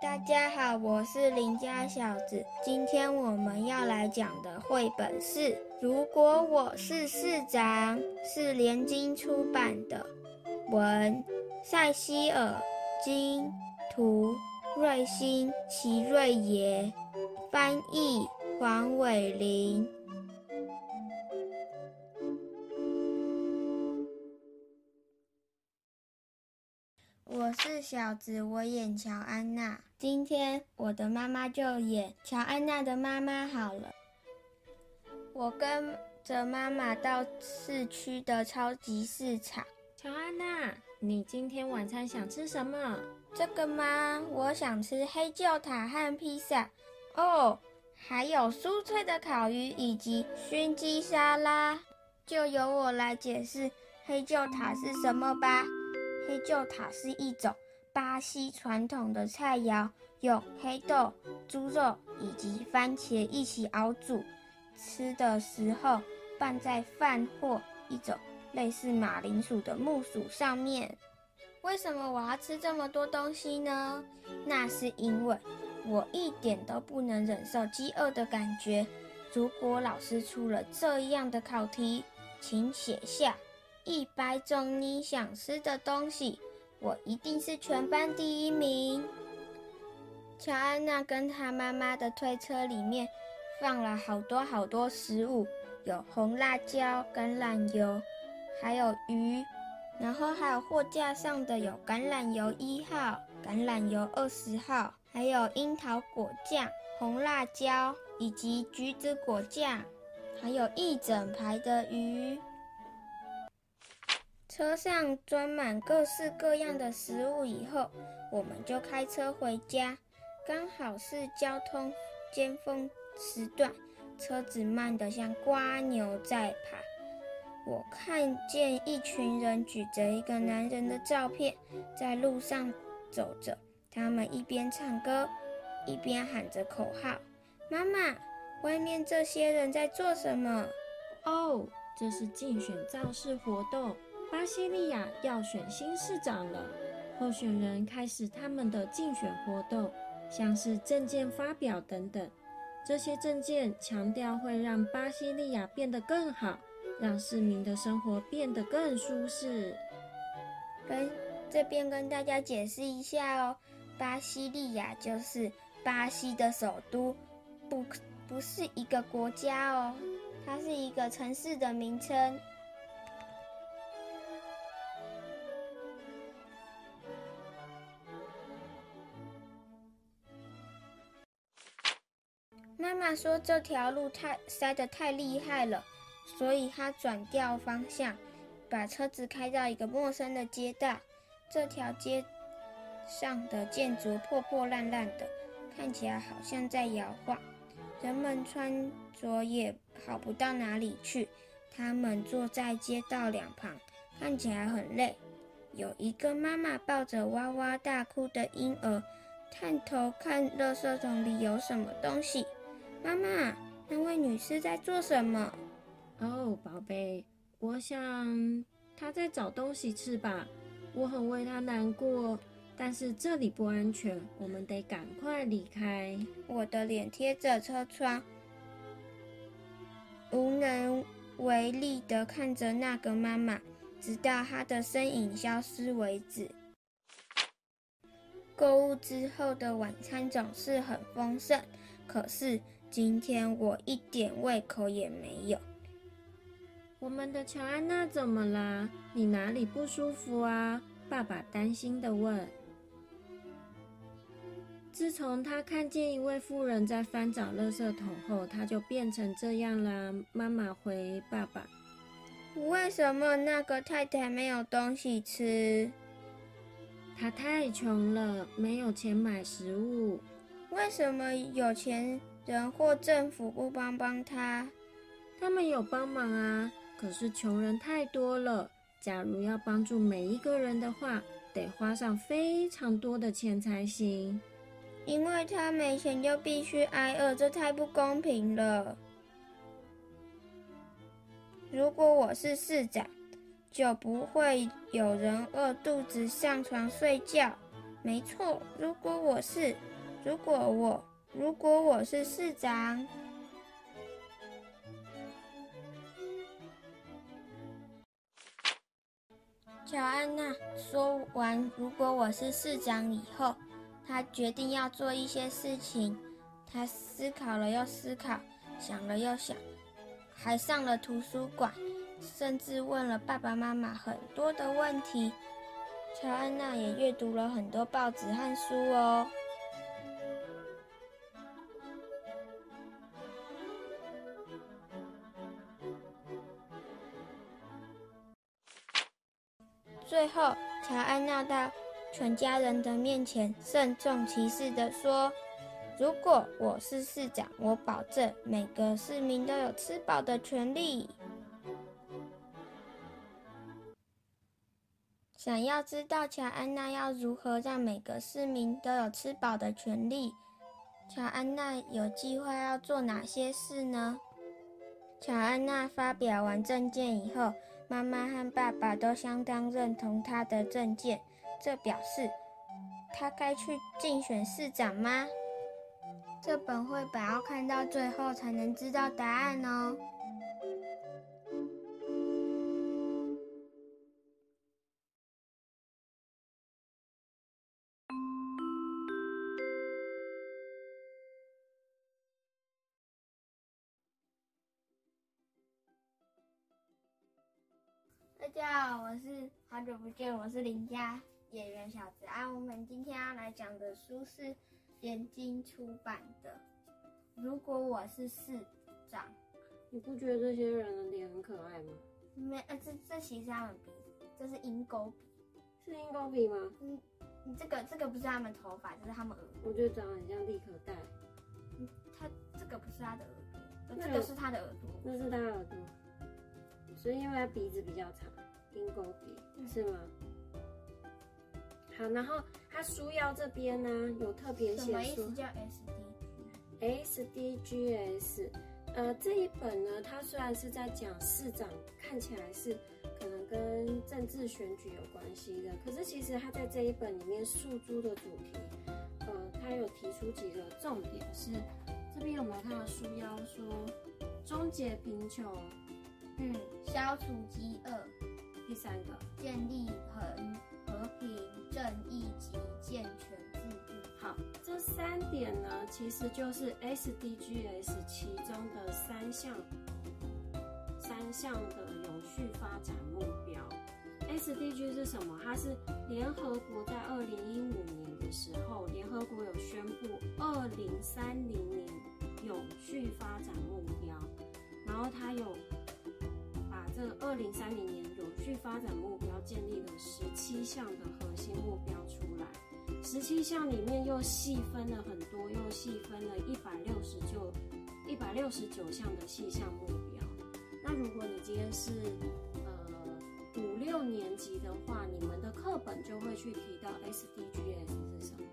大家好，我是邻家小子。今天我们要来讲的绘本是《如果我是市长》，是联经出版的。文：塞西尔金，图：瑞星奇瑞爷，翻译：黄伟玲。是小子，我演乔安娜。今天我的妈妈就演乔安娜的妈妈好了。我跟着妈妈到市区的超级市场。乔安娜，你今天晚餐想吃什么？这个吗？我想吃黑旧塔和披萨。哦，还有酥脆的烤鱼以及熏鸡沙拉。就由我来解释黑旧塔是什么吧。黑旧塔是一种巴西传统的菜肴，用黑豆、猪肉以及番茄一起熬煮，吃的时候拌在饭或一种类似马铃薯的木薯上面。为什么我要吃这么多东西呢？那是因为我一点都不能忍受饥饿的感觉。如果老师出了这样的考题，请写下。一百种你想吃的东西，我一定是全班第一名。乔安娜跟她妈妈的推车里面放了好多好多食物，有红辣椒、橄榄油，还有鱼。然后还有货架上的有橄榄油一号、橄榄油二十号，还有樱桃果酱、红辣椒以及橘子果酱，还有一整排的鱼。车上装满各式各样的食物以后，我们就开车回家。刚好是交通尖峰时段，车子慢得像瓜牛在爬。我看见一群人举着一个男人的照片，在路上走着。他们一边唱歌，一边喊着口号：“妈妈，外面这些人在做什么？”哦，这是竞选造势活动。巴西利亚要选新市长了，候选人开始他们的竞选活动，像是证件发表等等。这些证件强调会让巴西利亚变得更好，让市民的生活变得更舒适。跟这边跟大家解释一下哦，巴西利亚就是巴西的首都，不不是一个国家哦，它是一个城市的名称。妈妈说这条路太塞得太厉害了，所以她转掉方向，把车子开到一个陌生的街道。这条街上的建筑破破烂烂的，看起来好像在摇晃。人们穿着也好不到哪里去，他们坐在街道两旁，看起来很累。有一个妈妈抱着哇哇大哭的婴儿，探头看垃圾桶里有什么东西。妈妈，那位女士在做什么？哦，宝贝，我想她在找东西吃吧。我很为她难过，但是这里不安全，我们得赶快离开。我的脸贴着车窗，无能为力地看着那个妈妈，直到她的身影消失为止。购物之后的晚餐总是很丰盛，可是。今天我一点胃口也没有。我们的乔安娜怎么啦？你哪里不舒服啊？爸爸担心的问。自从他看见一位妇人在翻找垃圾桶后，他就变成这样啦。妈妈回爸爸：为什么那个太太没有东西吃？她太穷了，没有钱买食物。为什么有钱？人或政府不帮帮他，他们有帮忙啊。可是穷人太多了，假如要帮助每一个人的话，得花上非常多的钱才行。因为他没钱就必须挨饿，这太不公平了。如果我是市长，就不会有人饿肚子上床睡觉。没错，如果我是，如果我，如果我是市长。乔安娜说完“如果我是市长”以后，她决定要做一些事情。她思考了又思考，想了又想，还上了图书馆，甚至问了爸爸妈妈很多的问题。乔安娜也阅读了很多报纸和书哦。最后，乔安娜到全家人的面前，郑重其事地说：“如果我是市长，我保证每个市民都有吃饱的权利。”想要知道乔安娜要如何让每个市民都有吃饱的权利，乔安娜有计划要做哪些事呢？乔安娜发表完政见以后。妈妈和爸爸都相当认同他的政见，这表示他该去竞选市长吗？这本绘本要看到最后才能知道答案哦。家好，我是好久不见，我是林家演员小子啊。我们今天要来讲的书是联经出版的《如果我是市长》。你不觉得这些人的脸很可爱吗？没，呃，这这其实他们鼻子，这是鹰钩鼻，是鹰钩鼻吗？嗯，你这个这个不是他们头发，这是他们耳朵。我觉得长得很像立可带。嗯，他这个不是他的耳朵，这个是他的耳朵。那是他的耳朵，所以因为他鼻子比较长。鹰钩鼻是吗？好，然后他书腰这边呢有特别写说叫 SDGs，呃，这一本呢，它虽然是在讲市长，看起来是可能跟政治选举有关系的，可是其实它在这一本里面诉诸的主题，呃，它有提出几个重点，是这边有没有看到书腰说终结贫穷，嗯，消除饥饿。第三个，建立很和平、正义及健全制度。好，这三点呢，其实就是 SDGs 其中的三项，三项的永续发展目标。SDG 是什么？它是联合国在二零一五年的时候，联合国有宣布二零三零年永续发展目标，然后它有。这二零三零年永续发展目标建立了十七项的核心目标出来，十七项里面又细分了很多，又细分了一百六十九一百六十九项的细项目标。那如果你今天是呃五六年级的话，你们的课本就会去提到 SDGs 是什么。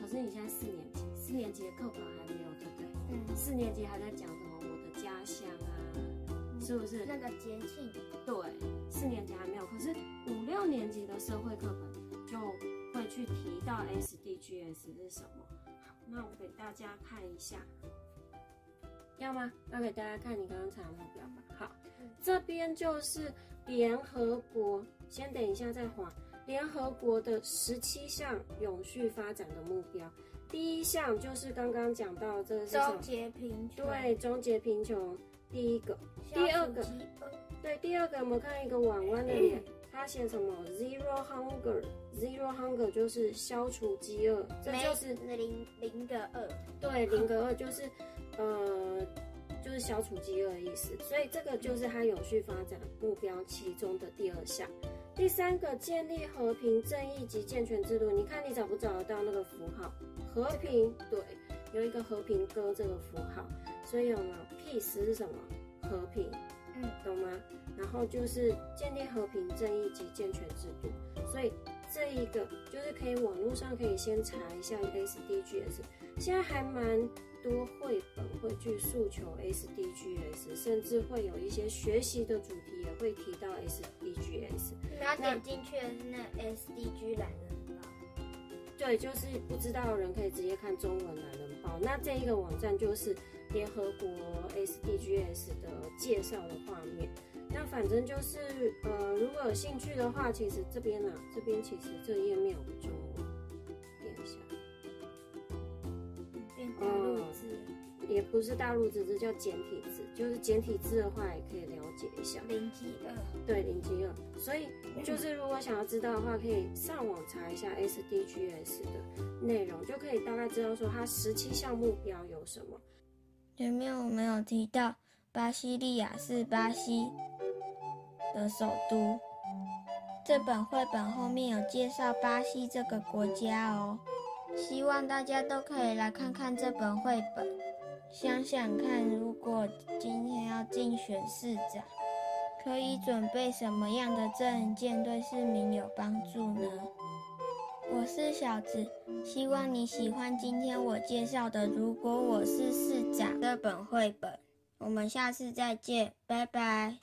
可是你现在四年级，四年级的课本还没有，对不对？嗯。四年级还在讲什么我的家乡啊？是不是那个节庆？对，四年级还没有，可是五六年级的社会课本就会去提到 SDGs 是什么。好，那我给大家看一下，要吗？要给大家看你刚刚查的目标吧。好，这边就是联合国，先等一下再划。联合国的十七项永续发展的目标，第一项就是刚刚讲到这个是终结贫穷，对，终结贫穷。第一个，第二个，对，第二个我们看一个弯弯的脸，他写什么？Zero hunger，Zero hunger 就是消除饥饿，这就是零零个二，对，零个二 就是，呃，就是消除饥饿的意思。所以这个就是它永续发展目标其中的第二项。第三个，建立和平、正义及健全制度。你看你找不找得到那个符号？和平，对，有一个和平鸽这个符号。所以有没有 peace 是什么？和平，嗯，懂吗？然后就是建立和平、正义及健全制度。所以这一个就是可以网络上可以先查一下 SDGs，现在还蛮多绘本会去诉求 SDGs，甚至会有一些学习的主题也会提到 SDGs。然后点进去的是那 SDG 懒人包。对，就是不知道的人可以直接看中文懒人包。那这一个网站就是联合国 SDGs 的介绍的画面。那反正就是呃，如果有兴趣的话，其实这边呢、这边其实这页面有中文，点一下。变大陆字，也不是大陆字，这叫简体字。就是简体字的话，也可以了解一下。零级二。对，零级二。所以就是如果想要知道的话，可以上网查一下 SDGs 的内容，就可以大概知道说它十七项目标有什么。前面我们有提到，巴西利亚是巴西的首都。这本绘本后面有介绍巴西这个国家哦，希望大家都可以来看看这本绘本。想想看，如果今天要竞选市长，可以准备什么样的证件对市民有帮助呢？我是小子，希望你喜欢今天我介绍的《如果我是市长》这本绘本。我们下次再见，拜拜。